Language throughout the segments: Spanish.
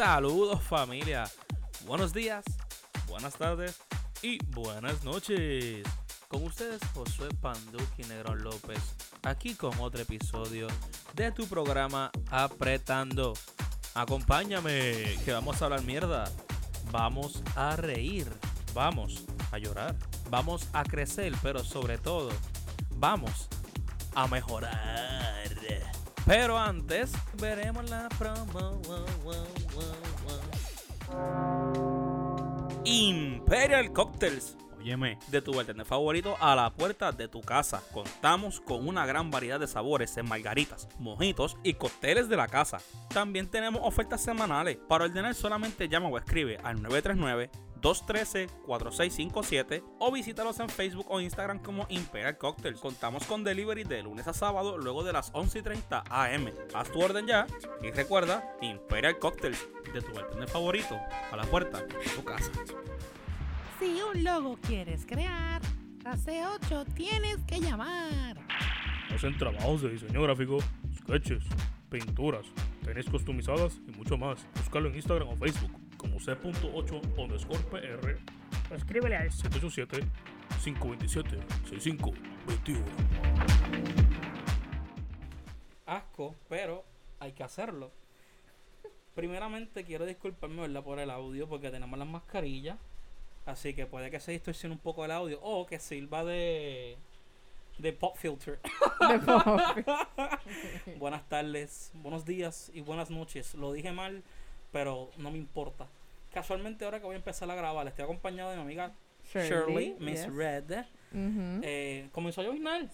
Saludos familia. Buenos días, buenas tardes y buenas noches. Con ustedes Josué Panduki Negrón López, aquí con otro episodio de tu programa Apretando. Acompáñame, que vamos a hablar mierda. Vamos a reír, vamos a llorar, vamos a crecer, pero sobre todo, vamos a mejorar. Pero antes, veremos la promo. Imperial Cocktails. Óyeme, de tu bartender favorito a la puerta de tu casa. Contamos con una gran variedad de sabores en margaritas, mojitos y cócteles de la casa. También tenemos ofertas semanales. Para ordenar solamente llama o escribe al 939 213-4657 o visítalos en Facebook o Instagram como Imperial Cocktails. Contamos con delivery de lunes a sábado luego de las 11.30 am. Haz tu orden ya y recuerda Imperial Cocktails de tu bartender favorito a la puerta de tu casa. Si un logo quieres crear, a C8 tienes que llamar. Hacen trabajos de diseño gráfico, sketches, pinturas, tenis customizadas y mucho más. Búscalo en Instagram o Facebook como C.8 underscore PR. O escríbele al 787-527-6521. Asco, pero hay que hacerlo. Primeramente quiero disculparme ¿verdad? por el audio porque tenemos las mascarillas. Así que puede que se distorsione un poco el audio o que sirva de, de pop filter. Buenas tardes, buenos días y buenas noches. Lo dije mal, pero no me importa. Casualmente ahora que voy a empezar a grabar, estoy acompañado de mi amiga Shirley, Miss yes. Red. Ujú. Eh, comenzó a.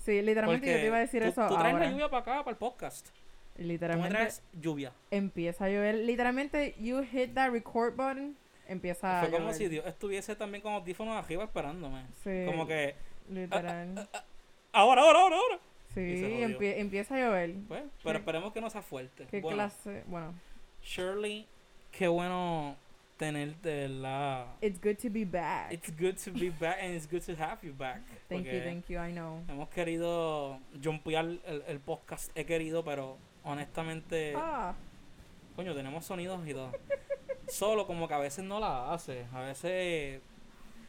Sí, literalmente yo te iba a decir tú, eso Tú traes ahora. la lluvia para acá, para el podcast. Tú me Literalmente traes lluvia. empieza a llover. Literalmente, you hit that record button, empieza a Fue como si Dios estuviese también con audífonos arriba esperándome. Sí, Como que, literal. ahora, ahora, ahora, ahora. sí, empie- empieza a llover. Pues, pero esperemos que no sea fuerte. ¿Qué Bueno, clase? Bueno, Shirley, qué bueno tenerte, ¿verdad? it's good to be back. It's good to be back and it's good to have you back. thank you, thank you, I know. Hemos querido jumpear el, el podcast, he querido, pero honestamente, Ah, coño, tenemos sonidos y todo. Solo como que a veces no la hace. A veces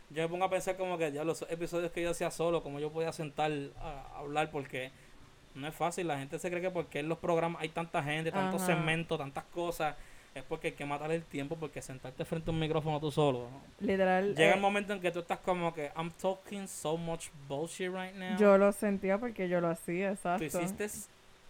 yo me pongo a pensar como que ya los episodios que yo hacía solo, como yo podía sentar a, hablar porque no es fácil. La gente se cree que porque en los programas hay tanta gente, tantos segmentos, tantas cosas, es porque hay que matar el tiempo porque sentarte frente a un micrófono tú solo. literal. Llega eh, el momento en que tú estás como que I'm talking so much bullshit right now. yo lo sentía porque yo lo hacía, Tú exacto. hiciste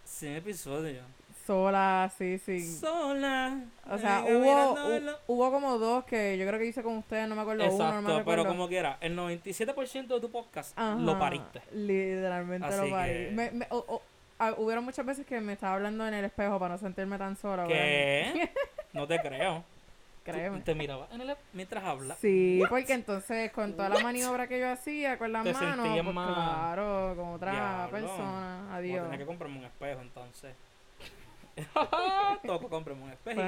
100 episodios. Sola, sí, sí. Sola. O sea, eh, hubo, hu- hubo como dos que yo creo que hice con ustedes, no me acuerdo uno, no Exacto, me pero como quiera, el 97% de tu podcast Ajá, lo pariste. Literalmente Así lo parí. que- Me, me- o- o- ah, hubieron muchas veces que me estaba hablando en el espejo para no sentirme tan sola. ¿Qué? no te creo. Créeme. te miraba en el, mientras hablas. Sí, porque entonces con toda la maniobra que yo hacía con las Te manos, pues más- claro, como otra Diablo. persona. Adiós. tener que comprarme un espejo entonces. Toco comprarme un espejo.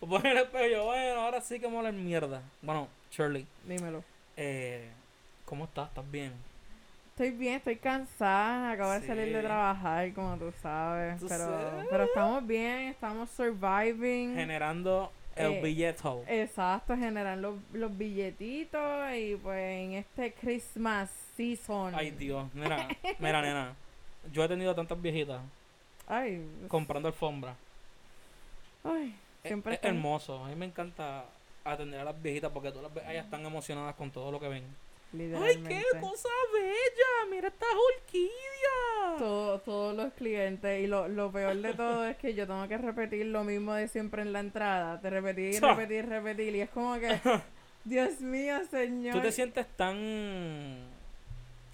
Poner el espejo yo, bueno, ahora sí que hablar mierda. Bueno, Shirley, Dímelo. eh, ¿cómo estás? ¿Estás bien? Estoy bien, estoy cansada, acabo de salir de trabajar, como tú sabes, Tú pero, sabes. pero estamos bien, estamos surviving. Generando el Eh, billeto. Exacto, generar los, los billetitos y pues en este Christmas season. Ay, Dios. Mira, mira, nena. Yo he tenido tantas viejitas Ay, comprando alfombra. ay, siempre es hermoso. A mí me encanta atender a las viejitas porque todas las ellas están emocionadas con todo lo que ven. ¡Ay, qué cosa bella! ¡Mira esta orquídea! Todo- todos los clientes y lo, lo peor de todo es que yo tengo que repetir lo mismo de siempre en la entrada, de repetir repetir y repetir y es como que, Dios mío, señor. Tú te sientes tan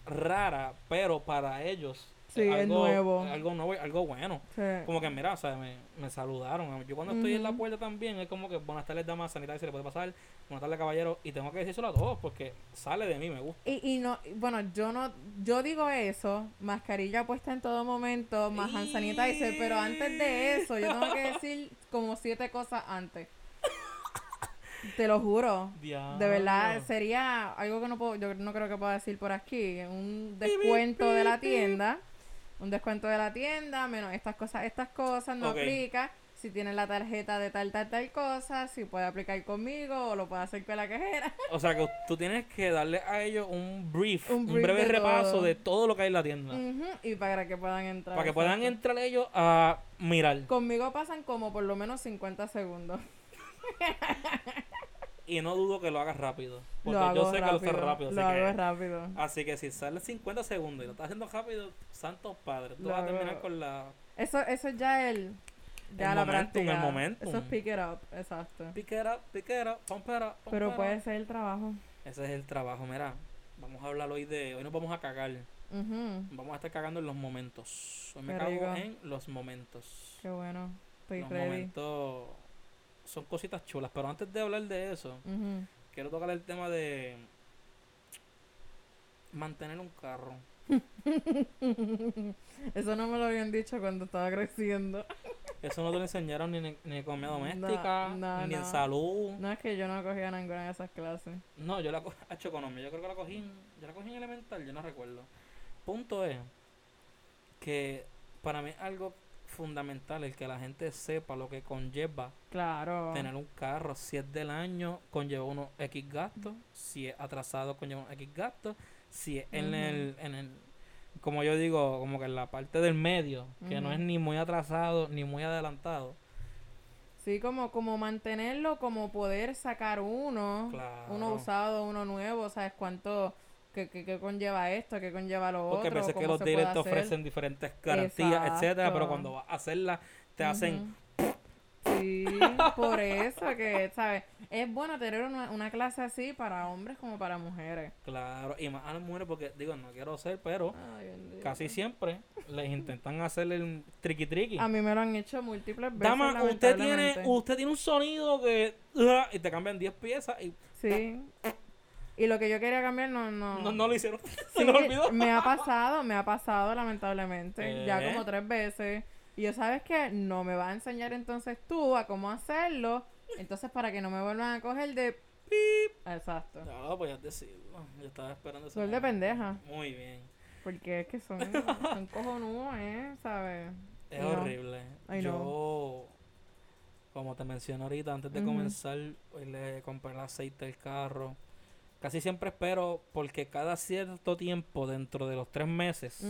rara, pero para ellos Sí, es algo, nuevo. algo nuevo algo bueno. Sí. Como que, mira, o sea, me, me saludaron. Yo cuando estoy en la puerta también es como que, buenas tardes, damas, sanitaria, se le puede pasar. Buenas tardes, caballero. Y tengo que decírselo a todos porque sale de mí, me gusta. Y, y no, bueno, yo no, yo digo eso, mascarilla puesta en todo momento, más hand sanitizer, pero antes de eso, yo tengo que decir como siete cosas antes. Te lo juro. De verdad, sería algo que no puedo, yo no creo que pueda decir por aquí, un descuento de la tienda, un descuento de la tienda, menos estas cosas, estas cosas, no aplica. Si tiene la tarjeta de tal, tal, tal cosa, si puede aplicar conmigo o lo puede hacer con la cajera. O sea que tú tienes que darle a ellos un brief, Un breve de repaso todo. de todo lo que hay en la tienda. Y para que puedan entrar. para que puedan entrar ellos a mirar. Conmigo pasan como por lo menos 50 segundos. Y no dudo que lo hagas rápido. Porque lo hago yo sé que lo rápido. haces rápido. Lo así, que, hago rápido. así que si sale 50 segundos y lo estás haciendo rápido, santos padres, tú Lo vas a terminar hago. con la Eso, eso es ya el. Ya El la momentum, práctica. el momentum. Eso es pick it up, exacto. pick it up, pick it up, pump it up, pump Pero it puede up. ser el trabajo. Ese es el trabajo, mira. Vamos a hablar hoy de. Hoy nos vamos a cagar. Vamos a estar cagando en los momentos. Hoy me Qué cago rico. en los momentos. Qué bueno. Estoy los ready. momentos son cositas chulas. Pero antes de hablar de eso, quiero tocar el tema de mantener un carro. Eso no me lo habían dicho cuando estaba creciendo. Eso no te lo enseñaron ni en ni en economía doméstica, no, ni en salud. No es que yo no cogía ninguna de esas clases. No, yo la cogí hecho economía. Yo creo que la cogí, en- yo la cogí en elemental, yo no recuerdo. Punto es que para mí algo fundamental el que la gente sepa lo que conlleva Claro. tener un carro. Si es del año, conlleva unos X gastos. Si es atrasado, conlleva unos X gastos. Si es en el, en el, como yo digo, como que en la parte del medio, que no es ni muy atrasado ni muy adelantado. Sí, como, como mantenerlo, como poder sacar uno, Claro. uno usado, uno nuevo, ¿sabes cuánto, qué, qué, qué conlleva esto, qué conlleva lo Porque otro? veces que cómo los dealers te ofrecen diferentes garantías, etcétera, pero Exacto. cuando vas a hacerla te hacen. Sí, por eso que, ¿sabes? Es bueno tener una, una clase así para hombres como para mujeres. claro, y más a las mujeres porque digo, no quiero ser, pero Ay, casi siempre les intentan hacer el triqui triqui. A mí me lo han hecho múltiples veces. Dama, usted tiene, usted tiene un sonido que uh, y te cambian 10 piezas y Sí. Y lo que yo quería cambiar no... No, no, no lo hicieron. Se Sí, lo olvidó. me ha pasado, me ha pasado lamentablemente. Ya Eh. como tres veces. Y yo, ¿sabes qué? No me vas a enseñar entonces tú a cómo hacerlo. Entonces, para que no me vuelvan a coger de... Pip. Exacto. No, pues ya decirlo. Yo estaba esperando eso. Soy de pendeja. Muy bien. Porque es que son, son cojonudos, ¿eh? ¿Sabes? Es No. horrible. Ay, no. Yo, como te mencioné ahorita, antes de Ujú. comenzar, hoy le compré el aceite del carro. Casi siempre espero, porque cada cierto tiempo, dentro de los tres meses,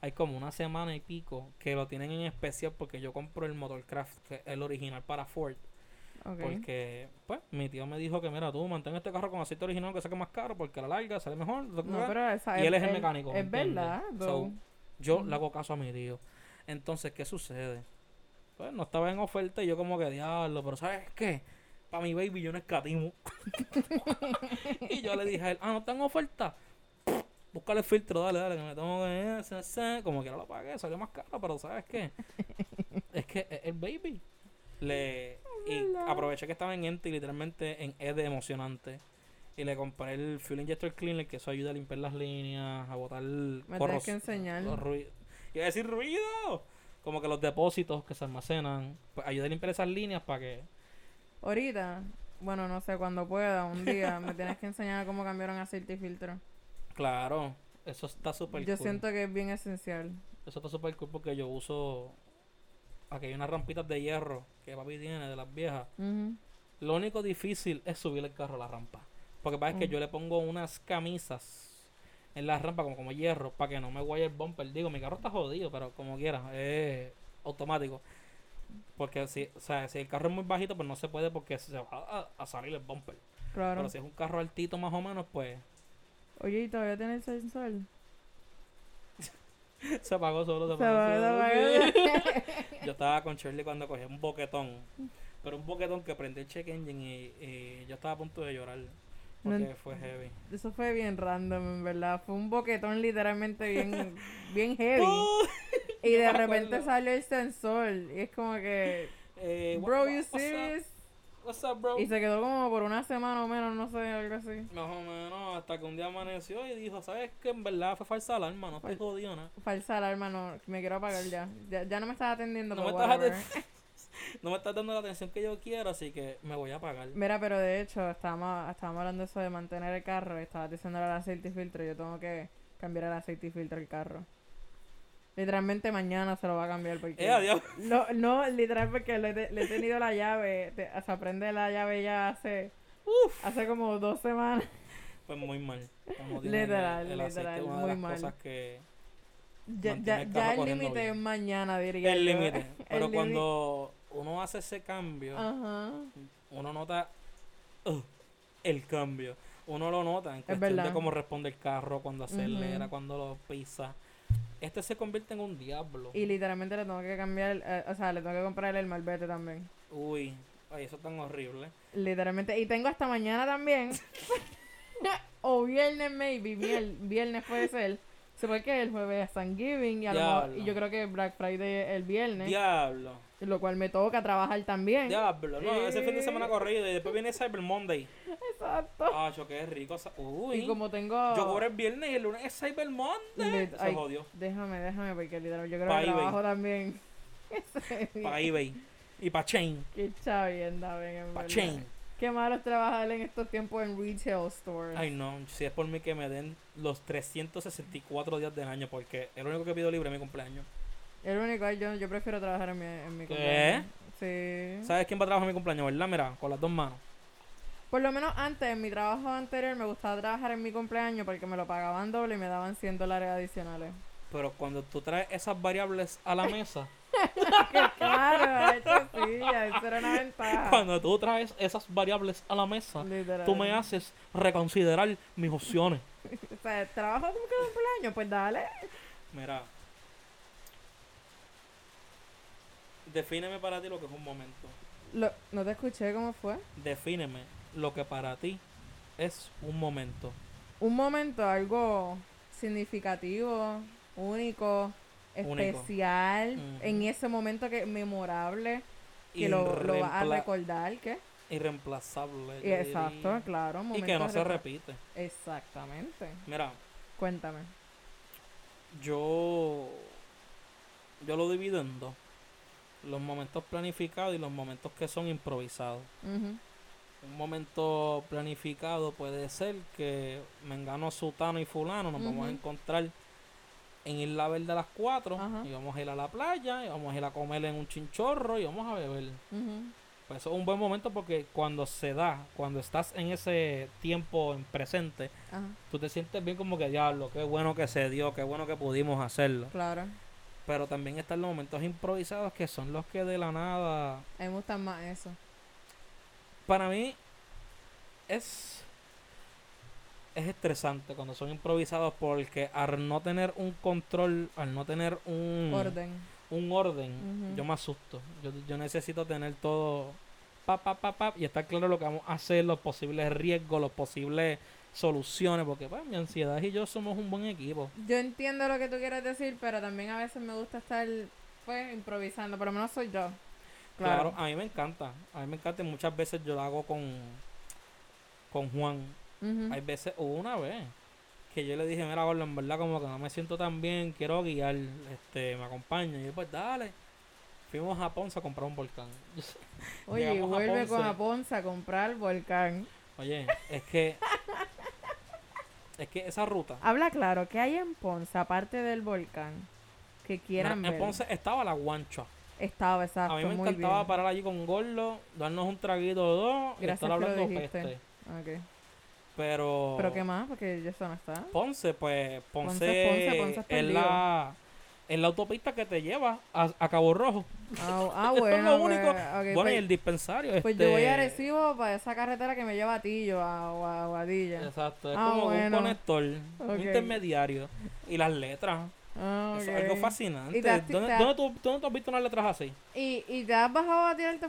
hay como una semana y pico que lo tienen en especial porque yo compro el Motorcraft, que es el original para Ford. Porque, pues, mi tío me dijo que, mira, tú mantén este carro con aceite original que saque más caro porque a la larga sale mejor. No, pero esa y él es el mecánico. ¿me Es verdad. So, yo Ujú. le hago caso a mi tío. Entonces, ¿qué sucede? Pues no estaba en oferta y yo como que diablo, pero ¿sabes qué? Para mi baby yo no escatimo. y yo le dije a él, ah, no está en oferta. Búscale el filtro, dale, dale, que me tengo que... se- se". Como que no lo pagué, salió más caro, pero ¿sabes qué? es que el baby. Le, y aproveché que estaba en Ente y literalmente en E de emocionante. Y le compré el Fuel Injector Cleaner, que eso ayuda a limpiar las líneas, a botar Me corros- que enseñar. los ruidos. Iba a decir ruido. Como que los depósitos que se almacenan. Pues ayuda a limpiar esas líneas para que. Ahorita, bueno, no sé, cuando pueda, un día, me tienes que enseñar cómo cambiaron aceite y filtro. Claro, eso está súper Yo cool. siento que es bien esencial. Eso está súper cool porque yo uso. Aquí hay unas rampitas de hierro que papi tiene de las viejas. Ujú. Lo único difícil es subir el carro a la rampa. Porque pasa que Mm. yo le pongo unas camisas en la rampa como, como hierro para que no me guaye el bumper. Digo, mi carro está jodido, pero como quiera, es automático. Porque si, o sea, si el carro es muy bajito, pues no se puede porque se va a, a salir el bumper. Claro. Pero si es un carro altito más o menos, pues Oye, ¿y todavía tiene el sensor? se apagó solo. Se apagó solo. Yo estaba con Shirley cuando cogí un boquetón. Pero un boquetón que prendí el check engine y, y yo estaba a punto de llorar. Porque fue heavy. Eso fue bien random, en verdad. Fue un boquetón literalmente bien, bien heavy. Y de repente salió el sensor. Y es como que, Eh, bro, what- you what's up? serious? What's up, bro? Y se quedó como por una semana o menos, no sé, algo así. Más o menos, hasta que un día amaneció y dijo, ¿sabes qué? En verdad fue falsa alarma, no Fal- jodido nada. Falsa alarma, no, me quiero apagar ya. Ya, ya no me estás atendiendo, No me, estás no me estás dando la atención que yo quiero, así que me voy a apagar. Mira, pero de hecho, estábamos, estábamos hablando de eso de mantener el carro. Y estabas diciendo el aceite y filtro. Yo tengo que cambiar el aceite y filtro del carro. Literalmente mañana se lo va a cambiar porque... Eh, adiós. No, no, literal porque le, le he tenido la llave, te- o sea, prende la llave ya hace, hace como dos semanas. Pues muy mal. Como Literal, el literal, una de muy las mal. cosas que... Ya, ya, el ya el límite es mañana, diría El límite. Pero cuando uno hace ese cambio, Ajá. uno nota uh, el cambio. Uno lo nota en cuestión de cómo responde el carro, cuando acelera, cuando lo pisa. Este se convierte en un diablo. Y literalmente le tengo que cambiar, eh, o sea, le tengo que comprar el malvete también. Uy, ay, eso es tan horrible. Literalmente. Y tengo hasta mañana también. o viernes, maybe. Vier- viernes puede ser. Se puede que el jueves es Thanksgiving y, a lo mejor- y yo creo que Black Friday el viernes. Diablo. Lo cual me toca trabajar también. Diablo. No, ese fin de semana corrido y después viene Cyber Monday. Exacto. Ah, qué rico. Uy. Y como tengo... Yo cobro el viernes y el lunes es Cyber Monday. Se ay, jodió. Déjame, déjame, porque literal yo creo Pa' que eBay. trabajo también. Para eBay. Y para Chain. Qué chavienda, ven, en Para. Chain. Qué malo es trabajar en estos tiempos en retail stores. Ay, no. Si es por mí que me den los 364 días del año, porque el único que pido libre es mi cumpleaños. El único, yo, yo prefiero trabajar en mi, en mi ¿Qué? cumpleaños. Sí. ¿Sabes quién va a trabajar en mi cumpleaños, verdad? Mira, con las dos manos. Por lo menos antes, en mi trabajo anterior, me gustaba trabajar en mi cumpleaños porque me lo pagaban doble y me daban 100 dólares adicionales. Pero cuando tú traes esas variables a la mesa, claro, hecho sí, eso era una ventaja. cuando tú traes esas variables a la mesa, tú me haces reconsiderar mis opciones. O sea, trabajo como que cumpleaños, pues dale. Mira. Defíneme para ti lo que es un momento. Lo- no te escuché cómo fue. Defíneme lo que para ti es un momento. Un momento, algo significativo, único, Único. especial, en ese momento que memorable, que lo, lo vas a recordar, ¿qué? Irreemplazable. Y exacto, diría. claro. Y que no se repite. Exactamente. Mira, Cuéntame. yo yo lo divido en dos. Los momentos planificados y los momentos que son improvisados. Un momento planificado puede ser que Mengano, Sutano y Fulano nos vamos a encontrar en Isla Verde a las 4 Ajá. y vamos a ir a la playa y vamos a ir a comer en un chinchorro y vamos a beber. Pues eso es un buen momento porque cuando se da, cuando estás en ese tiempo en presente, tú te sientes bien como que diablo, qué bueno que se dio, qué bueno que pudimos hacerlo. claro. Pero también están los momentos improvisados que son los que de la nada A mí me gusta más eso. para mí es es estresante cuando son improvisados porque al no tener un control, al no tener un Orden. un orden, yo me asusto. Yo, yo necesito tener todo pa pa pa pa y estar claro lo que vamos a hacer, los posibles riesgos, los posibles soluciones, porque pues mi ansiedad y yo somos un buen equipo. Yo entiendo lo que tú quieres decir, pero también a veces me gusta estar, pues, improvisando. Por lo menos soy yo. Claro, Claro. a mí me encanta, a mí me encanta y muchas veces yo lo hago con con Juan. Hay veces, una vez que yo le dije, mira, Gordo, en verdad como que no me siento tan bien, quiero guiar, este, me acompaña. Y yo, pues dale. Fuimos a Ponce a comprar un volcán. Oye, a vuelve con a Ponce a comprar volcán. Oye, es que es que esa ruta Habla claro, ¿qué hay en Ponce aparte del volcán? Que mira, quieran en ver. Ponce estaba la guancha. Estaba, exacto, A mí me muy encantaba bien. parar allí con Gordo, darnos un traguito o dos y Gracias estar que lo hablando peste. Ok. Pero ¿Pero qué más? Porque ya eso no está. Ponce, pues Ponce, Ponce, Ponce, Ponce es la es la autopista que te lleva a, a Cabo Rojo. Ah, ah, Eso es bueno. lo único. pues, bueno, pues, y el dispensario. pues este, yo voy a Arecibo para esa carretera que me lleva a Tillo, a, o a Guadilla. Exacto, es Ah, como bueno. un conector, un intermediario. Y las letras. Ah, es algo fascinante. Has- ¿Dónde, has- dónde tú, dónde tú has visto unas letras así? ¿Y, ¿Y te has bajado a tirarte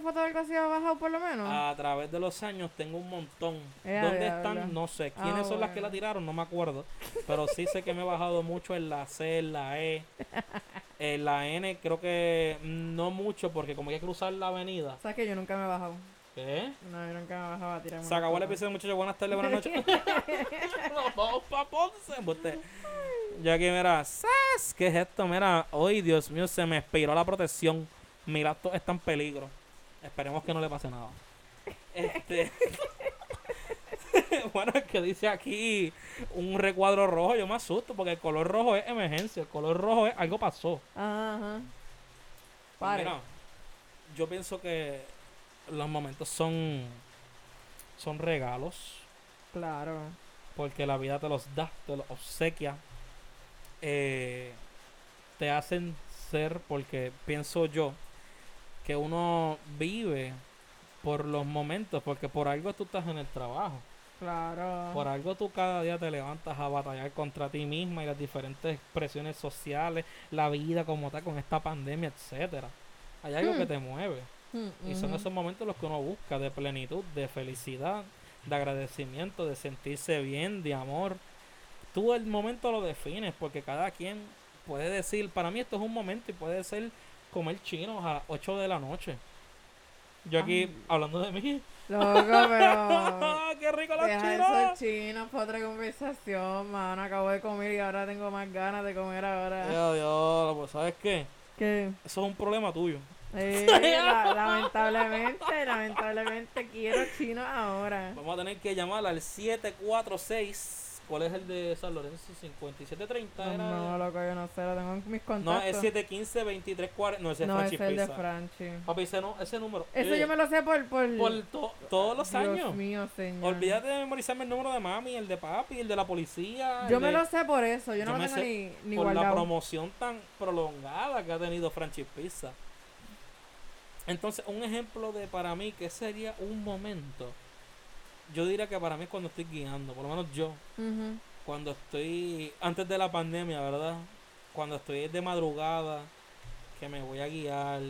has bajado por lo menos? A través de los años tengo un montón. Eh, ¿Dónde están? No sé. Ah, ¿Quiénes son las que la tiraron? No me acuerdo. Pero sí sé que me he bajado mucho en la C, en la E. En la N creo que no mucho porque como hay que cruzar la avenida. ¿Sabes que yo nunca me he bajado? ¿Qué? No, yo nunca me he bajado a tirarme Se acabó el episodio, muchachos. Buenas tardes, buenas noches. Nos vamos pa' Ponce. Embuste. Ya aquí, mira, ¡zas! ¿qué es esto? Mira, hoy, Dios mío, se me expiró la protección. Mi laptop está en peligro. Esperemos que no le pase nada. Este. bueno, que dice aquí un recuadro rojo, yo me asusto porque el color rojo es emergencia, el color rojo es algo pasó. Ajá. Pues Pare. mira, yo pienso que los momentos son son regalos Claro. porque la vida te los da, te los obsequia, eh, te hacen ser porque pienso yo que uno vive por los momentos, porque por algo tú estás en el trabajo. Claro. Por algo tú cada día te levantas a batallar contra ti misma y las diferentes presiones sociales, la vida como está con esta pandemia, etcétera. Hay algo que Hmm. te mueve. Mm, Y son esos momentos los que uno busca de plenitud, de felicidad, de agradecimiento, de sentirse bien, de amor. Tú el momento lo defines porque cada quien puede decir, para mí esto es un momento y puede ser comer chinos a las 8 de la noche. Yo aquí Ay. hablando de mí. Loco, pero. ¡Ah, ¡Qué rico los Deja chinos! esos chinos para otra conversación, mano. Acabo de comer y ahora tengo más ganas de comer ahora. Ya, diablo, pues ¿sabes qué? ¿Qué? Eso es un problema tuyo. La- lamentablemente, lamentablemente quiero chino ahora. Vamos a tener que llamar al 746. ¿Cuál es el de San Lorenzo? 5730. No, era? no, loco, yo no sé, lo tengo en mis No, contactos. es 715-2340. No, ese es No, Franchi es el de Pizza. Franchi. Papi, ese, no, ese número. Eso eh, yo me lo sé por... Por, Por to- todos los Dios años. mío, señor. Olvídate de memorizarme el número de mami, el de papi, el de la policía. Yo me de- lo sé por eso, yo no Yo lo tengo ni, ni por la promoción tan prolongada que ha tenido Franchi Pizza. Entonces, un ejemplo de para mí que sería un momento. Yo diría que para mí es cuando estoy guiando, por lo menos yo. Cuando estoy antes de la pandemia, ¿verdad? Cuando estoy de madrugada, que me voy a guiar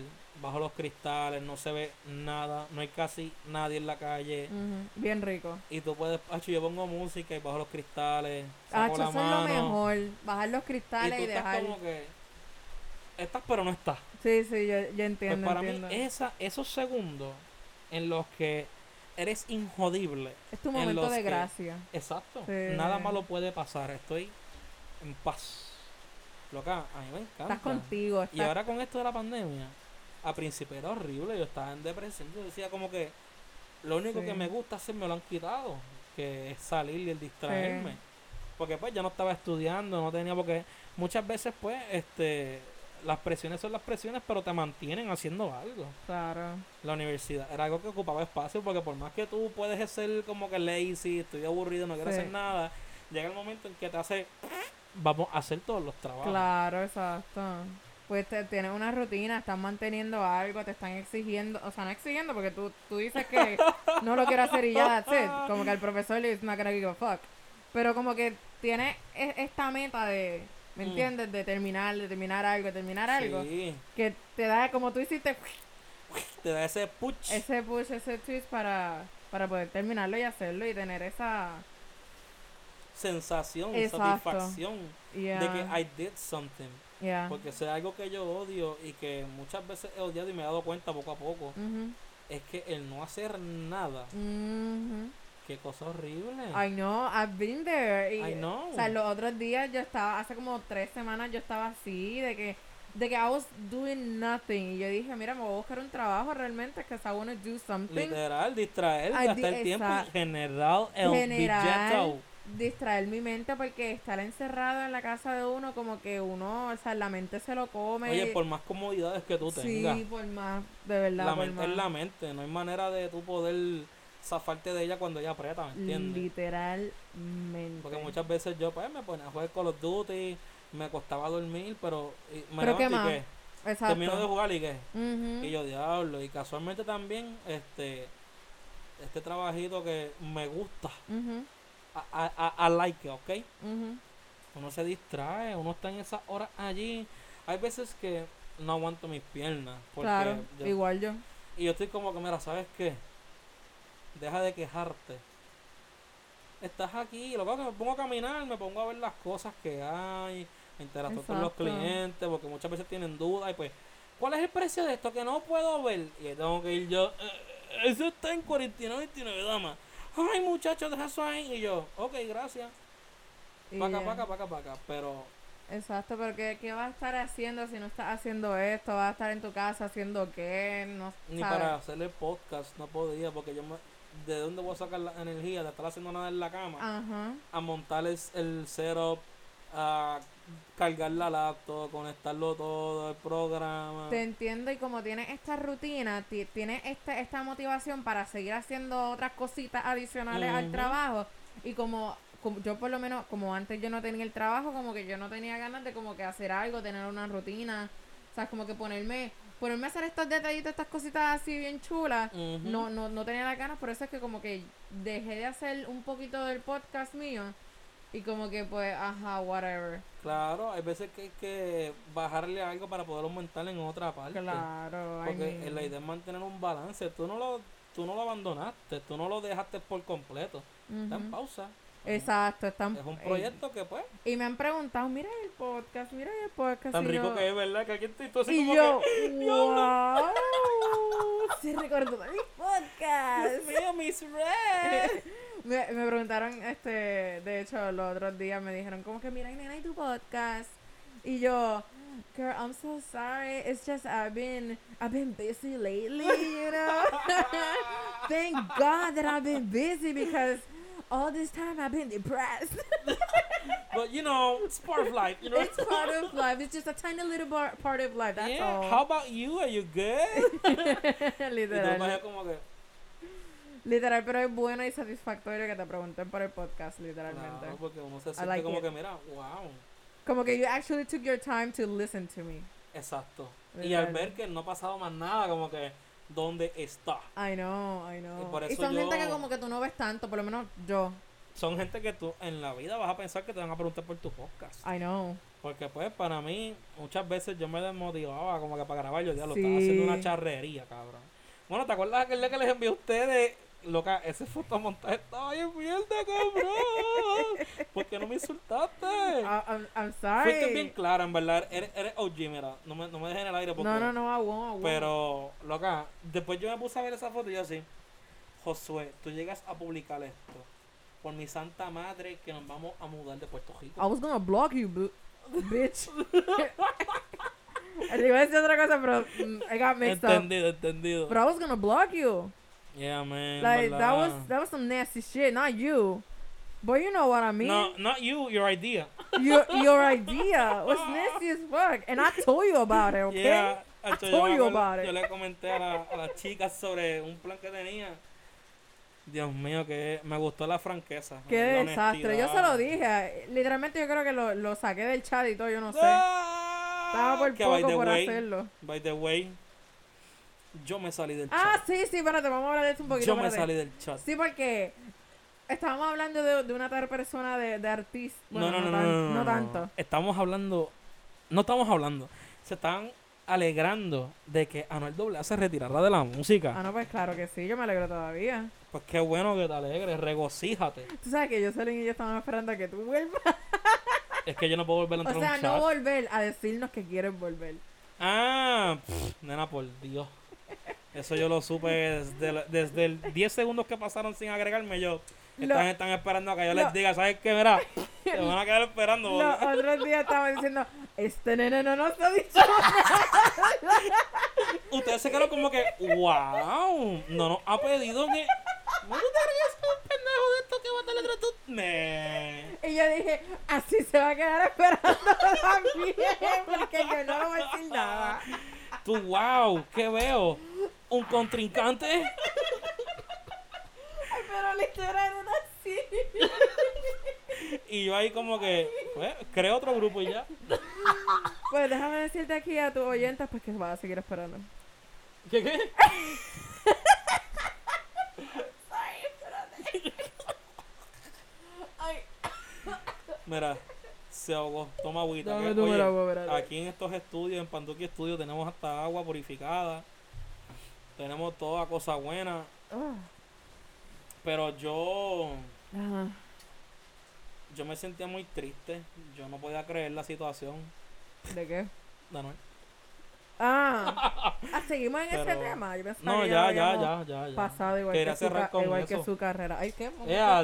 bajo los cristales, no se ve nada, no hay casi nadie en la calle Ujú, Bien rico. y tú puedes, acho, yo pongo música y bajo los cristales, Ah, saco eso la es lo mejor. Bajar los y cristales tú y, estás dejar. como que estás pero no estás. Sí, sí, yo, yo Pues entiendo. para entiendo. mí esa esos segundos en los que eres injodible, Es tu en momento de que- gracia. Exacto. Sí. Nada malo puede pasar. Estoy en paz. Loca, a mí me encanta. Estás contigo. Y ahora con esto de la pandemia, a principio era horrible. Yo estaba en depresión. Yo decía como que lo único Sí. que me gusta hacer me lo han quitado. Que es salir y el distraerme. Porque pues ya no estaba estudiando, no tenía porque muchas veces pues este las presiones son las presiones, pero te mantienen haciendo algo. Claro. La universidad era algo que ocupaba espacio porque por más que tú puedes ser como que lazy, estoy aburrido, no quiero Sí. hacer nada, llega el momento en que te hace vamos a hacer todos los trabajos. Claro, exacto. Pues te, tienes una rutina, estás manteniendo algo, te están exigiendo, o sea, no exigiendo porque tú, tú dices que no lo quiero hacer y ya, that's it. Como que el profesor is not gonna give a fuck. Pero como que tienes e- esta meta de, ¿me Mm. entiendes? De terminar, de terminar algo, de terminar algo. Sí, Que te da, como tú hiciste, te da ese push. ese push, ese twist para, para poder terminarlo y hacerlo y tener esa... sensación, Exacto. satisfacción Yeah, de que I did something. yeah. Porque eso es algo que yo odio y que muchas veces he odiado y me he dado cuenta poco a poco. Es que el no hacer nada. Qué cosa horrible. I know, I've been there. Y, I know. O sea, los otros días yo estaba, hace como tres semanas yo estaba así, de que, de que I was doing nothing. Y yo dije, mira, me voy a buscar un trabajo realmente, que I want to do something. Literal, distraer, Ay, gastar el tiempo y generar el General, billete. distraer mi mente porque estar encerrado en la casa de uno, como que uno, o sea, la mente se lo come. Oye, por más comodidades que tú tengas, Sí, por más, de verdad, la por mente es más. la mente. No hay manera de tú poder zafarte de ella cuando ella aprieta, ¿me entiendes? Literalmente. Porque muchas veces yo pues me ponía a jugar Call of Duty, me costaba dormir, pero me Pero ¿qué levanto y más? qué, Exacto. termino de jugar y qué. Y yo diablo, y casualmente también este este trabajito que me gusta, Ujú, a, a, a like ¿ok? Uno se distrae, uno está en esas horas allí. Hay veces que no aguanto mis piernas. Porque Claro, yo- igual yo. y yo estoy como que, mira, ¿sabes qué? Deja de quejarte. Estás aquí, lo que me pongo a caminar, me pongo a ver las cosas que hay, me interactúo con los clientes, porque muchas veces tienen dudas y pues, ¿cuál es el precio de esto que no puedo ver? Y tengo que ir yo, "Eh, eso está en 49.99, dama. Ay, muchachos, deja eso ahí. Y yo, ok, gracias. Paca, paca, paca, paca. Pero Exacto, pero ¿qué, ¿qué vas a estar haciendo si no estás haciendo esto? ¿Vas a estar en tu casa haciendo qué? No Ni sabes. para hacerle podcast no podía, porque yo me, ¿de dónde voy a sacar la energía de estar haciendo nada en la cama? Ajá. A montar el, el setup, a cargar la laptop, conectarlo todo, el programa. Te entiendo y como tienes esta rutina, ti- tienes este, esta motivación para seguir haciendo otras cositas adicionales al trabajo y como, como yo por lo menos, como antes yo no tenía el trabajo, como que yo no tenía ganas de como que hacer algo, tener una rutina, o sea, como que ponerme, ponerme a hacer estos detallitos, estas cositas así bien chulas, no, no, no tenía las ganas, por eso es que como que dejé de hacer un poquito del podcast mío y como que pues, ajá, whatever. Claro, hay veces que hay que bajarle algo para poder aumentar en otra parte. Claro, I Porque mean, la idea es mantener un balance. Tú no lo, tú no lo abandonaste, tú no lo dejaste por completo. Está en ujú. pausa. Exacto, están Es un eh, proyecto que pues, Y me han preguntado, mira el podcast, mira el podcast. tan rico yo, que es, ¿verdad? Que aquí estoy tú así Y como yo, que, wow, sí recordó mi Dios podcast. mío, Miss Red. me, me preguntaron, este, de hecho, los otros días me dijeron, como que mira, nena, y tu podcast. Y yo, girl, I'm so sorry. It's just I've been, I've been busy lately, you know. Thank God that I've been busy because all this time I've been depressed. But you know, it's part of life, you know. It's part of life. It's just a tiny little bar- part of life. That's yeah. all. How about you? Are you good? literal. vas como que, Literal, pero es bueno y satisfactorio que te pregunten por el podcast, literalmente. claro, porque uno se siente like como it. que, mira, wow. Como que you actually took your time to listen to me. Exacto. Y al Literal. ver que no ha pasado más nada, como que, ¿dónde está? I know, I know. Y por Y eso son gente que como que tú no ves tanto, por lo menos yo. Son gente que tú en la vida vas a pensar que te van a preguntar por tu podcast. I know. Porque pues para mí muchas veces yo me desmotivaba como que para grabar yo ya lo Sí. estaba haciendo una charrería, cabrón. Bueno, ¿te acuerdas aquel día que les envié a ustedes? Loca, ese fotomontaje estaba bien mierda, cabrón. ¿Por qué no me insultaste? I- I'm, I'm sorry. Fuiste bien clara, en verdad. Eres, eres OG, mira. No me, no me dejes en el aire porque... No, no, no, I won't, I won't. Pero, loca, después yo me puse a ver esa foto y yo así, Josué, tú llegas a publicar esto. Por mi santa madre que nos vamos a mudar de Puerto Rico. I was gonna block you, bitch. Le iba a decir otra cosa, pero mm, I got mixed up. entendido, entendido. But I was gonna block you. Yeah, man. Like that was that was some nasty shit, not you. But you know what I mean. No, not you, your idea. Your your idea was nasty as fuck, and I told you about it. Okay. Yeah. I told you about it. Yo le comenté a, la- a las chicas sobre un plan que tenía. Dios mío, que me gustó la franqueza. Qué la desastre. Yo se lo dije. Literalmente yo creo que lo, lo saqué del chat y todo, yo no sé. Ah, Estaba por poco por way, hacerlo. By the way, yo me salí del Ah, chat. sí, sí, espérate, vamos a hablar de esto un poquito. yo me espérate. salí del chat. Sí, porque estábamos hablando de, de una tal persona de, de artista. Bueno, no, no, no, no, no, no, no. tanto. Estamos hablando, no estamos hablando. Se están alegrando de que Anuel AA se retirara de la música. Ah, no, pues claro que sí, yo me alegro todavía. Pues qué bueno que te alegres, regocíjate. Tú sabes que yo, Selene y yo estábamos esperando a que tú vuelvas. Es que yo no puedo volver a O entrar a sea, un no chat. volver a decirnos que quieres volver. Ah, pff, nena, por Dios. Eso yo lo supe desde, desde el 10 segundos que pasaron sin agregarme yo. Lo- Están, están esperando a que yo lo- les diga, ¿sabes qué? Mira, te van a quedar esperando. Los otros días estaba diciendo, este nene no nos ha dicho Ustedes se quedaron como que, wow, no nos ha pedido que... ¿No tú te ríes un pendejo de esto que va a darle atrás tú? Nee. Y yo dije, así se va a quedar esperando también, porque yo no le voy a decir nada. Tú, wow, ¿qué veo? ¿Un contrincante? Pero literal era así. Y yo ahí como que, pues, creo otro grupo y ya. Pues déjame decirte aquí a tus oyentes pues que vas a seguir esperando. ¿Qué qué? Ay, Mira, se ahogó. Toma agüita. Dame tu oye, agua, aquí en estos estudios, en Panduki Estudios, tenemos hasta agua purificada. Tenemos toda cosa buena. ah, Pero yo, ajá. yo me sentía muy triste. Yo no podía creer la situación. ¿De qué? de Anuel. Ah, ah, seguimos en ese tema. Yo No, ya, ya, ya, ya, ya. Pasado igual, Quería que su, cerrar con igual que su carrera. Ay, ¿qué? Eh,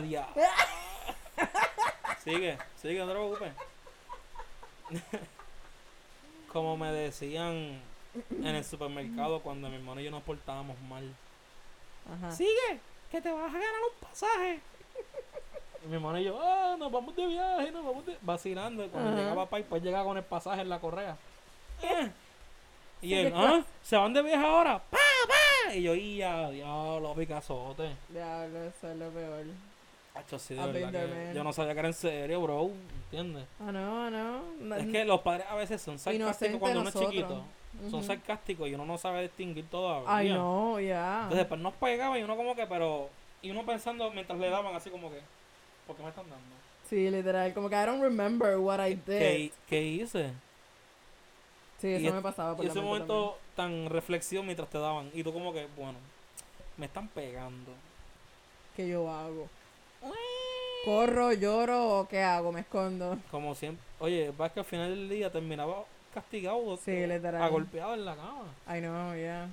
Sigue, sigue, no te preocupes. Como me decían en el supermercado cuando mi hermano y yo nos portábamos mal. Ajá. Sigue, que te vas a ganar un pasaje. Y mi hermano y yo, ah, nos vamos de viaje, nos vamos de... Vacilando. Cuando Ajá. llegaba papá, pues llegaba con el pasaje en la correa. Eh. Y él, ah, ¿se van de viaje ahora? ¡Pa, pa! Y yo, y ya, diablo, picazote. Diablo, eso es lo peor. Hacho, sí, de I've verdad been there, que man. yo no sabía que era en serio, bro. ¿Entiendes? Ah, no, no. no Es que los padres a veces son sarcásticos cuando uno es Son sarcásticos y uno no sabe distinguir todavía. Ay, no, ya. Entonces, pues nos pegaba y uno como que, pero... Y uno pensando mientras le daban así como que... ¿Por qué me están dando? Sí, literal. Como que I don't remember what I did. ¿Qué, qué hice? Sí, eso es- me pasaba por Y ese momento tan reflexión mientras te daban. Y tú como que, bueno, me están pegando. ¿Qué yo hago? ¿Corro, lloro o qué hago? ¿Me escondo? Como siempre. Oye, vas que al final del día terminaba castigado. Sí. Agolpeado en la cama. I know, yeah.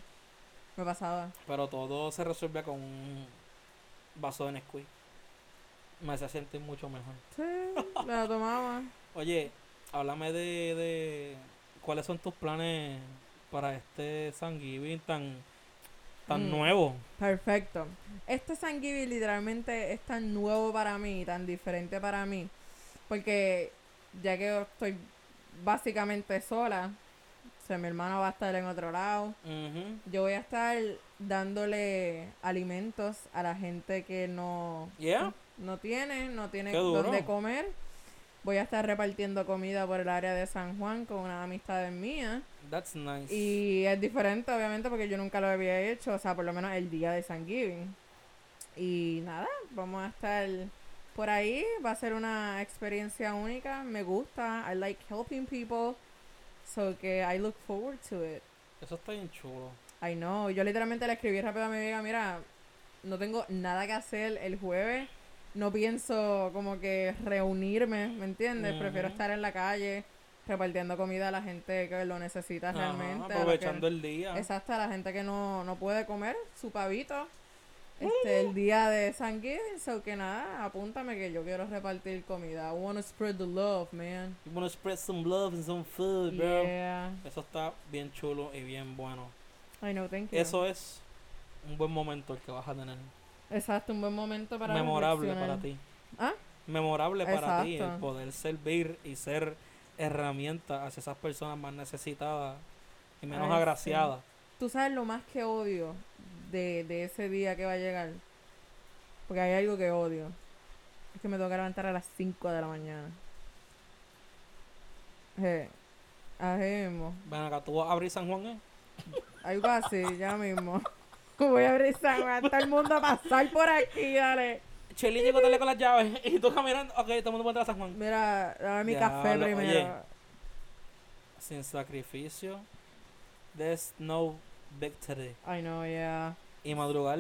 Me pasaba. Pero todo se resuelve con un vaso de Nesquik. Me hace sentir mucho mejor. Sí, me la tomaba. Oye, háblame de, de cuáles son tus planes para este Thanksgiving tan, tan Mm. nuevo. Perfecto. Este Thanksgiving literalmente es tan nuevo para mí, tan diferente para mí. Porque ya que estoy básicamente sola, o sea, mi hermano va a estar en otro lado. Yo voy a estar dándole alimentos a la gente que no, Yeah. no tiene, no tiene dónde comer. Voy a estar repartiendo comida por el área de San Juan con una amistad mía. That's nice. Y es diferente, obviamente, porque yo nunca lo había hecho, o sea, por lo menos el día de Thanksgiving. Y nada, vamos a estar por ahí. Va a ser una experiencia única. Me gusta. I like helping people. So que I look forward to it. Eso está bien chulo. I know. Yo literalmente le escribí rápido a mi amiga, mira, no tengo nada que hacer el jueves. No pienso como que reunirme, ¿me entiendes? Prefiero estar en la calle repartiendo comida a la gente que lo necesita Ajá, realmente. que- aprovechando el día. Exacto, a la gente que no, no puede comer su pavito. Este, el día de Thanksgiving, so que nada, apúntame que yo quiero repartir comida. I wanna spread the love, man. You wanna spread some love and some food, bro. Yeah. Eso está bien chulo y bien bueno. I know, thank you. Eso es un buen momento el que vas a tener. Exacto, un buen momento para Memorable para ti. ¿Ah? Memorable para ti el poder servir y ser herramienta hacia esas personas más necesitadas y menos Ay, sí. agraciadas. Tú sabes lo más que odio de, de ese día que va a llegar. Porque hay algo que odio. Es que me tengo que levantar a las 5 de la mañana. Eh, mismo. Ven acá, tú vas a abrir San Juan, ¿eh? Algo así, ya mismo. Voy a abrir San Juan, todo el mundo a pasar por aquí, dale. Chelín llegó tarde con las llaves y tú caminando. Ok, todo el mundo puede entrar a San Juan. Mira, dame mi café oye. primero. Sin sacrificio, there's no victory. Ay, no, ya. Y madrugar,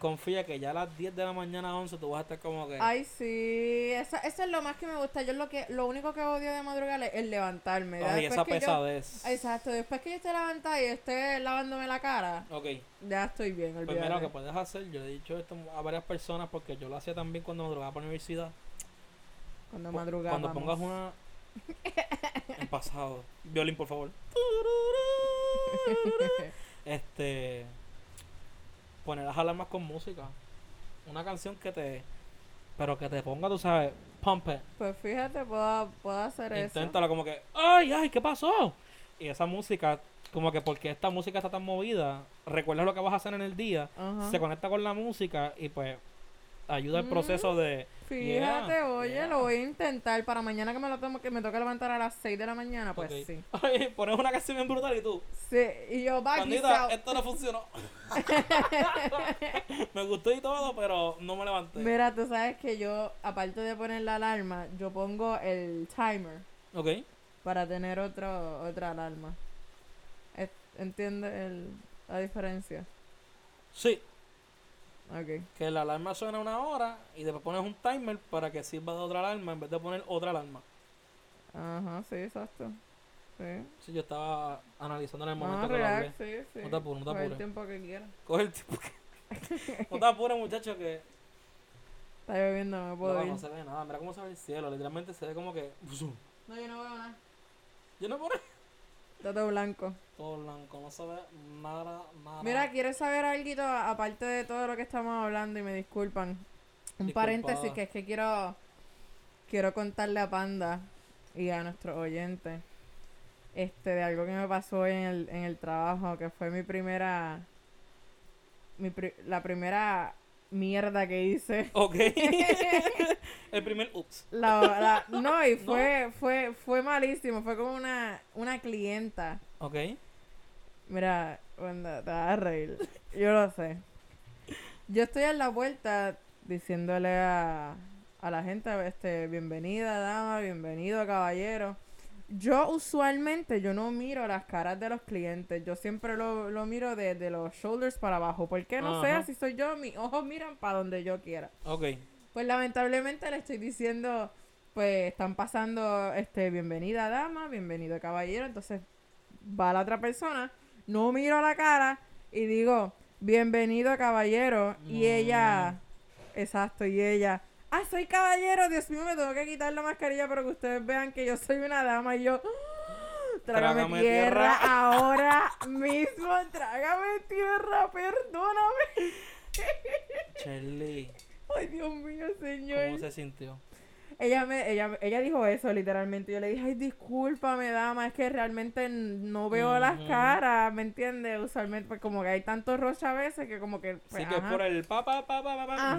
confía que ya a las 10 de la mañana, 11, tú vas a estar como que. Ay, sí. Esa, eso es lo más que me gusta. Yo lo que lo único que odio de madrugar es el levantarme. Ay, después esa que yo- pesadez. Exacto, después que yo esté levantada y esté lavándome la cara, Ok, ya estoy bien, pues olvídate. lo que puedes hacer. Yo he dicho esto a varias personas porque yo lo hacía también cuando madrugaba para la universidad. Cuando madrugamos. Cuando pongas una. En pasado. Violín, por favor. Este. Poner las alarmas con música. Una canción que te. Pero que te ponga, tú sabes, pump it. Pues fíjate, puedo, puedo hacer eso. Inténtalo como que, ¡ay, ay, qué pasó! Y esa música, como que porque esta música está tan movida, recuerdas lo que vas a hacer en el día, se conecta con la música y pues ayuda al Mm. proceso de. Fíjate, Yeah, oye, yeah. lo voy a intentar para mañana que me lo tomo, que me toca levantar a las 6 de la mañana, pues sí. Ay, pones una canción bien brutal y tú. Sí, y yo, Bandita, esto no funcionó. me gustó y todo, pero no me levanté. Mira, tú sabes que yo, aparte de poner la alarma, yo pongo el timer Ok. para tener otro, otra alarma. Es- ¿Entiendes la diferencia? Sí, Que la alarma suena una hora y después pones un timer para que sirva de otra alarma en vez de poner otra alarma. Ajá, sí, exacto. Sí. Sí, yo estaba analizando en el momento que lo hablé. relax, sí, sí. No te apures, no te Coge el apures. tiempo que quieras. Coge el tiempo que... No te apures, muchacho, que... Está lloviendo, no me puedo No, ir. no se ve nada. Mira cómo se ve el cielo. Literalmente se ve como que... No, yo no veo nada. Yo no pone Todo blanco. todo blanco, no se ve nada, nada. Mira, ¿quieres saber algo aparte de todo lo que estamos hablando? Y me disculpan. Un paréntesis que es que quiero quiero contarle a Panda y a nuestros oyentes este de algo que me pasó hoy en el, en el trabajo, que fue mi primera mi pri- la primera mierda que hice. Ok. el primer ups. La, la- no, y fue, fue, fue malísimo, fue como una, una clienta. Ok. Mira, Wanda, te vas a reír. Yo lo sé. Yo estoy en la puerta diciéndole a, a la gente, este, bienvenida dama, bienvenido caballero. Yo usualmente yo no miro las caras de los clientes, yo siempre lo, lo miro desde los shoulders para abajo, porque no Ajá. sé si soy yo, mis ojos miran para donde yo quiera. Ok. Pues lamentablemente le estoy diciendo, pues están pasando, este, bienvenida dama, bienvenido caballero, entonces va la otra persona, no miro la cara y digo, bienvenido caballero, y No. ella, exacto, y ella, ah, soy caballero, Dios mío, me tengo que quitar la mascarilla para que ustedes vean que yo soy una dama, y yo, "Ah, trágame, Trágame tierra, tierra. ahora mismo, trágame tierra, perdóname. Charlie, Ay, Dios mío, señor. ¿cómo se sintió? Ella me, ella, ella dijo eso literalmente. Yo le dije, ay, discúlpame, dama, es que realmente no veo las caras, ¿me entiendes? Usualmente, pues como que hay tanto rocha a veces que como que. pues, que ajá. por el pa pa pa pa pa, Ajá,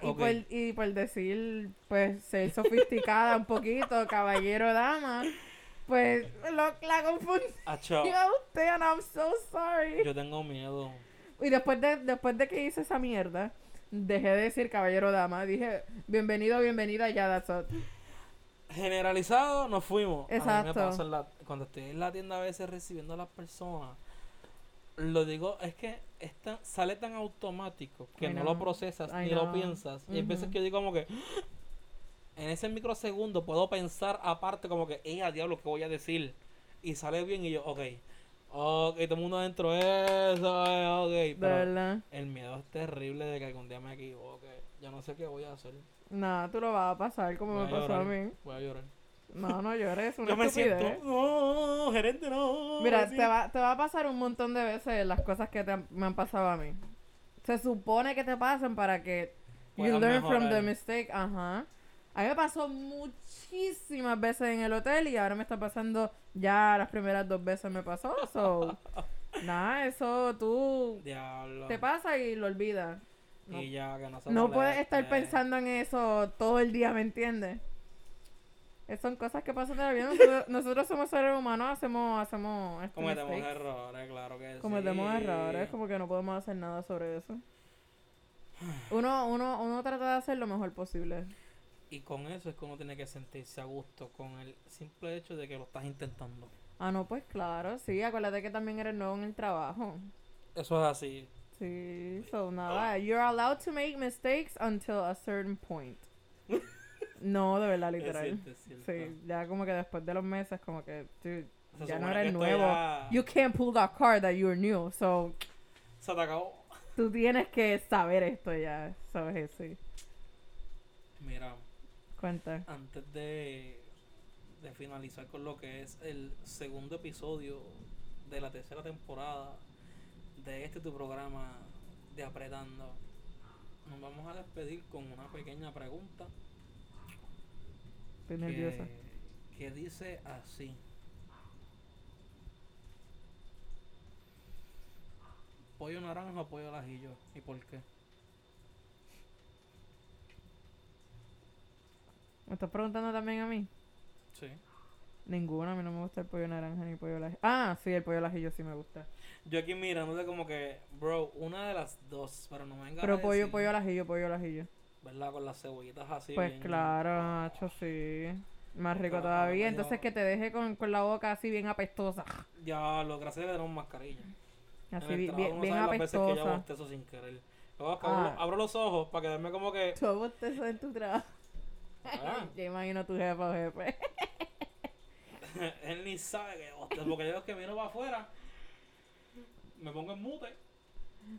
bam. y, por, y por decir, pues, ser sofisticada un poquito, caballero, dama, pues, lo, la confundí a usted, and I'm so sorry. yo tengo miedo. Y después de, después de que hice esa mierda, dejé de decir caballero, dama, dije, bienvenido, bienvenida, ya, that's all. Generalizado, nos fuimos. A mí me pasa la- cuando estoy en la tienda a veces recibiendo a las personas. Lo digo, es que es tan- sale tan automático que no lo procesas I ni lo piensas. Y hay veces que yo digo como que en ese microsegundo puedo pensar aparte como que, ¡eh, a diablo, qué voy a decir! Y sale bien y yo, ok, ok, todo el mundo adentro, eso, eh, ok. Pero verdad. el miedo es terrible de que algún día me equivoque. Yo no sé qué voy a hacer. No, tú lo vas a pasar como Voy me a pasó a mí. Voy a llorar. No, no llores, es una Yo me estupidez. siento, no, gerente, no. Mira, te va, te va a pasar un montón de veces las cosas que te han- me han pasado a mí. Se supone que te pasan para que you Puedas learn from the mistake. Ajá. A mí me pasó muchísimas veces en el hotel y ahora me está pasando ya las primeras dos veces me pasó. So, nada, eso tú Diablo. te pasa y lo olvidas. No, Y ya, que no se no puedes estar pensando en eso todo el día, ¿me entiendes? Son cosas que pasan en la vida. Nosotros, nosotros somos seres humanos, hacemos, hacemos este, Cometemos mistakes. errores, claro que sí. Cometemos errores, como que no podemos hacer nada sobre eso. Uno, uno, uno trata de hacer lo mejor posible. Y con eso es que uno tiene que sentirse a gusto con el simple hecho de que lo estás intentando. Ah, no, pues claro, sí, acuérdate que también eres nuevo en el trabajo. Eso es así. Sí, so nada, you're allowed to make mistakes until a certain point. No, de verdad, Es literal. cierto, es cierto. Sí, ya como que después de los meses, como que, dude, Se ya no eres nuevo. ya You can't pull that card that you're new, so Se te acabó. tú tienes que saber esto ya, sabes sí. Mira, Cuenta. antes de, de finalizar con lo que es el segundo episodio de la tercera temporada de este tu programa de Apretando, nos vamos a despedir con una pequeña pregunta Estoy nerviosa. que, que dice así. Pollo naranja o pollo al ajillo. ¿Y por qué? ¿Me estás preguntando también a mí? Sí. Ninguno, a mí no me gusta el pollo naranja ni pollo al ajillo. Ah, sí, el pollo al ajillo sí me gusta. Yo aquí mirándote como que, bro, una de las dos, pero no me venga Pero pollo, pollo al ajillo, pollo al ajillo. ¿Verdad? Con las cebollitas así. Pues bien- claro, macho, sí. Más rico Claro, todavía. yo- Entonces que te deje con, con la boca así bien apestosa. Ya, lo gracias que tenemos mascarilla. Así el bien, uno bien sabe las veces que yo apestosa. bostezo sin querer. Luego abro, Ah. abro los ojos para quedarme como que... Tú bostezo en tu trabajo. Ah, Yo imagino tu jefa o jefe. él ni sabe que bostezo, porque yo es que miro para afuera, me pongo en mute.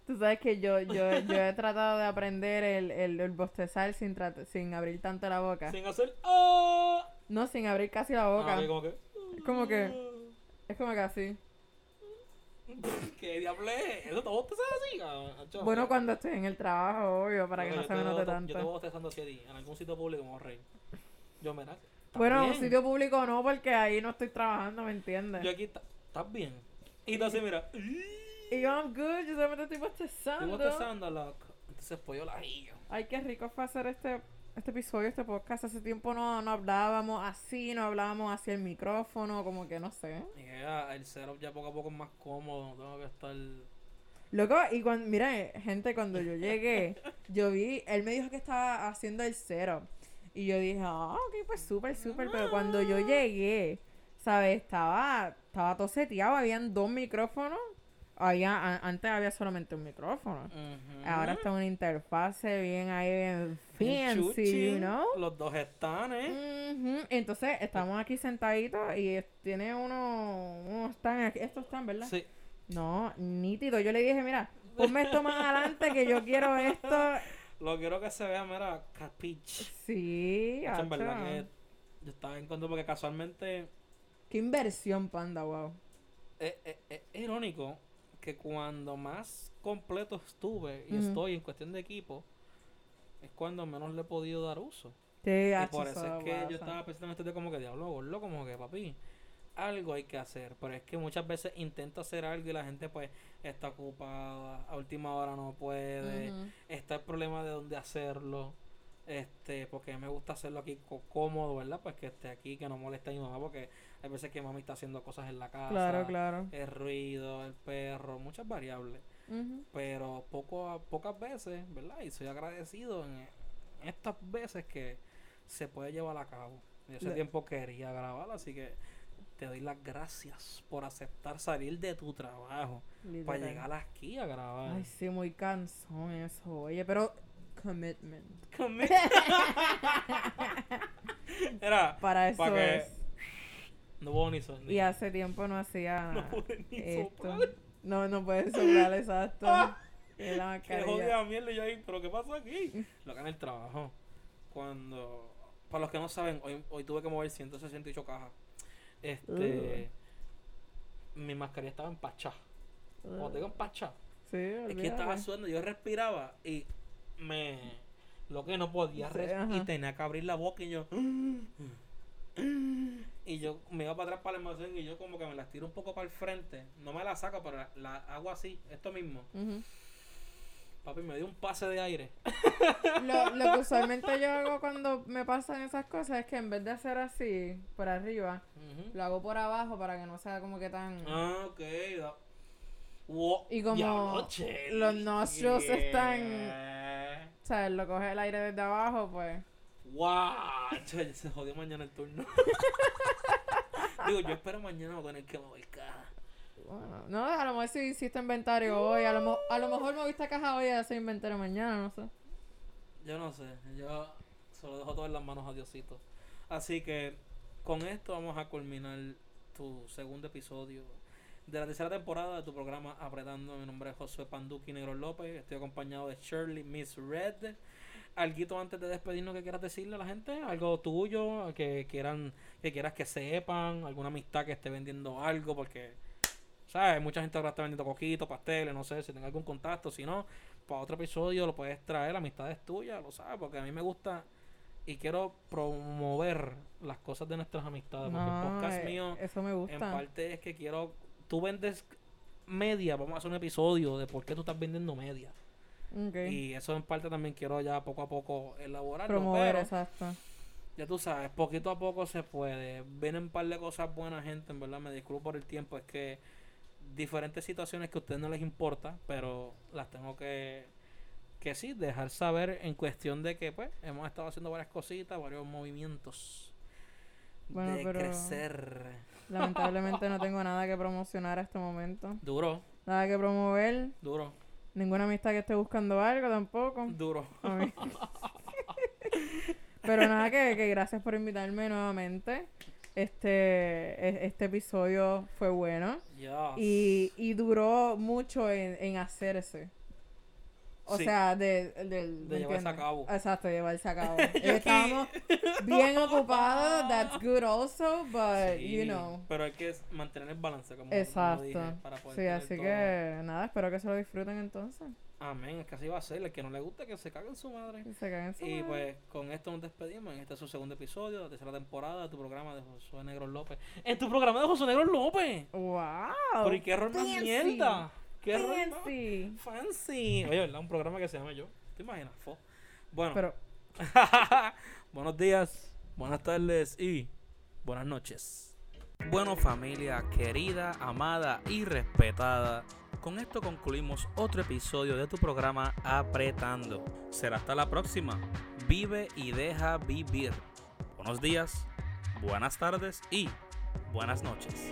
Tú sabes que yo, yo, yo he tratado de aprender el, el, el bostezar sin, sin abrir tanto la boca. Sin hacer... ¡Ah! No, sin abrir casi la boca. Ah, como que... Es como que, es como que así. ¿Qué diablo es? ¿Eso todo te sabes así? cabrón? Bueno, cuando estoy en el trabajo, obvio, para que no se me note to- Yo te tanto. voy bostezando así a ti, en algún sitio público me reír. Yo. ¿estás Bueno, en un sitio público no, porque ahí no estoy trabajando, ¿me entiendes? Yo aquí, ¿estás bien? Y tú así, mira. Y yo, I'm good, yo solamente estoy Estoy bostezando. bostezando, loco. Entonces, pues yo la guillo. Ay, qué rico fue hacer este, este episodio, este podcast. Hace tiempo no, no hablábamos así, no hablábamos hacia el micrófono, como que no sé. Ya, el setup ya poco a poco es más cómodo. No tengo que estar. Loco, y cuando, mira, gente, cuando yo llegué, yo vi, él me dijo que estaba haciendo el cero. Y yo dije, ah, ok, pues súper, súper. Pero cuando yo llegué, ¿sabes? Estaba, estaba todo seteado, habían dos micrófonos. Había, antes había solamente un micrófono. Ahora está una interfase bien ahí, bien fancy, you know? Los dos están, ¿eh? Entonces, estamos aquí sentaditos y tiene uno, unos están aquí, estos están, ¿verdad? Sí. No, nítido. Yo le dije, mira, ponme esto más adelante que yo quiero esto. Lo quiero que se vea, mira, capich. Sí, Hacho, en verdad que yo estaba en contra porque casualmente Qué inversión, panda, wow. es, es- es irónico que cuando más completo estuve y estoy en cuestión de equipo, es cuando menos le he podido dar uso. Sí, Y acho, por eso es que yo estaba pensando en esto de como que diablo, gordo, como que papi, algo hay que hacer. Pero es que muchas veces intento hacer algo y la gente pues está ocupada, a última hora no puede, está el problema de dónde hacerlo. Este, porque me gusta hacerlo aquí cómodo, ¿verdad? Pues que esté aquí, que no moleste a mi mamá, porque hay veces que mami está haciendo cosas en la casa, Claro, claro. el ruido, el perro, muchas variables pero poco a, pocas veces, ¿verdad? Y soy agradecido en, estas veces que se puede llevar a cabo. Y ese tiempo quería grabar, así que te doy las gracias por aceptar salir de tu trabajo para Literal. llegar aquí a grabar. Ay, sí, muy cansón eso. Oye, pero commitment. Conmigo. Era, Para eso Pa' que- es. No puedo ni son. Y hace tiempo no hacía No pude ni esto. soplar. No, no puedes soplar, exacto. Ah. Es la mascarilla. jodida mierda yo ahí, pero ¿qué pasa aquí? Lo que en el trabajo. Cuando, para los que no saben, hoy, hoy tuve que mover 168 cajas. Este, mi mascarilla estaba empachada. Cuando te digo empachada, Sí, es que estaba sudando, yo respiraba y me, lo que no podía Sí, res- y tenía que abrir la boca y yo, y yo me iba para atrás para el almacén y yo como que me las tiro un poco para el frente, no me la saco, pero la, la hago así, esto mismo. Papi, me dio un pase de aire. Lo, lo que usualmente yo hago cuando me pasan esas cosas es que en vez de hacer así, por arriba, lo hago por abajo para que no sea como que tan... Ah, ok. da- Wow, Y como diablo, los nostrils están- yeah. O sea, lo coge el aire desde abajo, pues... Wow, se jodió mañana el turno. Digo, yo espero mañana no tener que mover caja. Bueno, no, a lo mejor si hiciste inventario hoy, a lo, a lo mejor moviste caja hoy y haces inventario mañana, no sé. Yo no sé, yo se lo dejo todo en las manos a Diosito. Así que con esto vamos a culminar tu segundo episodio de la tercera temporada de tu programa Apretando. Mi nombre es Josué Panduki Negro López. Estoy acompañado de Shirley Miss Red. Alguito antes de despedirnos que quieras decirle a la gente, algo tuyo, que quieran, que quieras que sepan, alguna amistad que esté vendiendo algo, porque ¿sabes? Mucha gente ahora está vendiendo coquitos, pasteles, no sé si tenga algún contacto, si no, para otro episodio lo puedes traer, amistades tuyas, lo sabes, porque a mí me gusta y quiero promover las cosas de nuestras amistades, porque el podcast eh, mío eso me en gusta. parte es que quiero, tú vendes media, vamos a hacer un episodio de por qué tú estás vendiendo media. Y eso en parte también quiero ya poco a poco elaborarlo, Promover, pero exacto. ya tú sabes, poquito a poco se puede. Vienen un par de cosas buenas, gente, en verdad, me disculpo por el tiempo, es que diferentes situaciones que a ustedes no les importa, pero las tengo que, que sí, dejar saber en cuestión de que, pues, hemos estado haciendo varias cositas, varios movimientos Bueno, de pero- crecer. Lamentablemente no tengo nada que promocionar a este momento. Duro, Nada que promover. duro, Ninguna amistad que esté buscando algo tampoco. duro. Pero nada, que, que gracias por invitarme nuevamente. Este, e- este episodio fue bueno. Y, y duró mucho en, en hacerse. O Sí. sea, de, del- De ¿me llevarse a cabo. Exacto, llevarse a cabo. Estábamos bien ocupados, that's good also, but, Sí, you know. Pero hay que mantener el balance, como, como Exacto. dije, para poder Sí, así todo. que nada, espero que se lo disfruten entonces. Amén, es que así va a ser. El que no le guste, que se cague en su madre. Que se caguen en su Y madre. pues con esto nos despedimos. Este es su segundo episodio, la tercera temporada de tu programa de Josué Negro López. ¡En tu programa de Josué Negro López! ¡Wow! ¿y qué error más mierda? ¿Qué Fancy. fancy? Oye, ¿verdad? Un programa que se llama yo. ¿Te imaginas? Fo. Bueno, Pero, buenos días, buenas tardes y buenas noches. Bueno familia querida, amada y respetada, con esto concluimos otro episodio de tu programa Apretando. Será hasta la próxima. Vive y deja vivir. Buenos días, buenas tardes y buenas noches.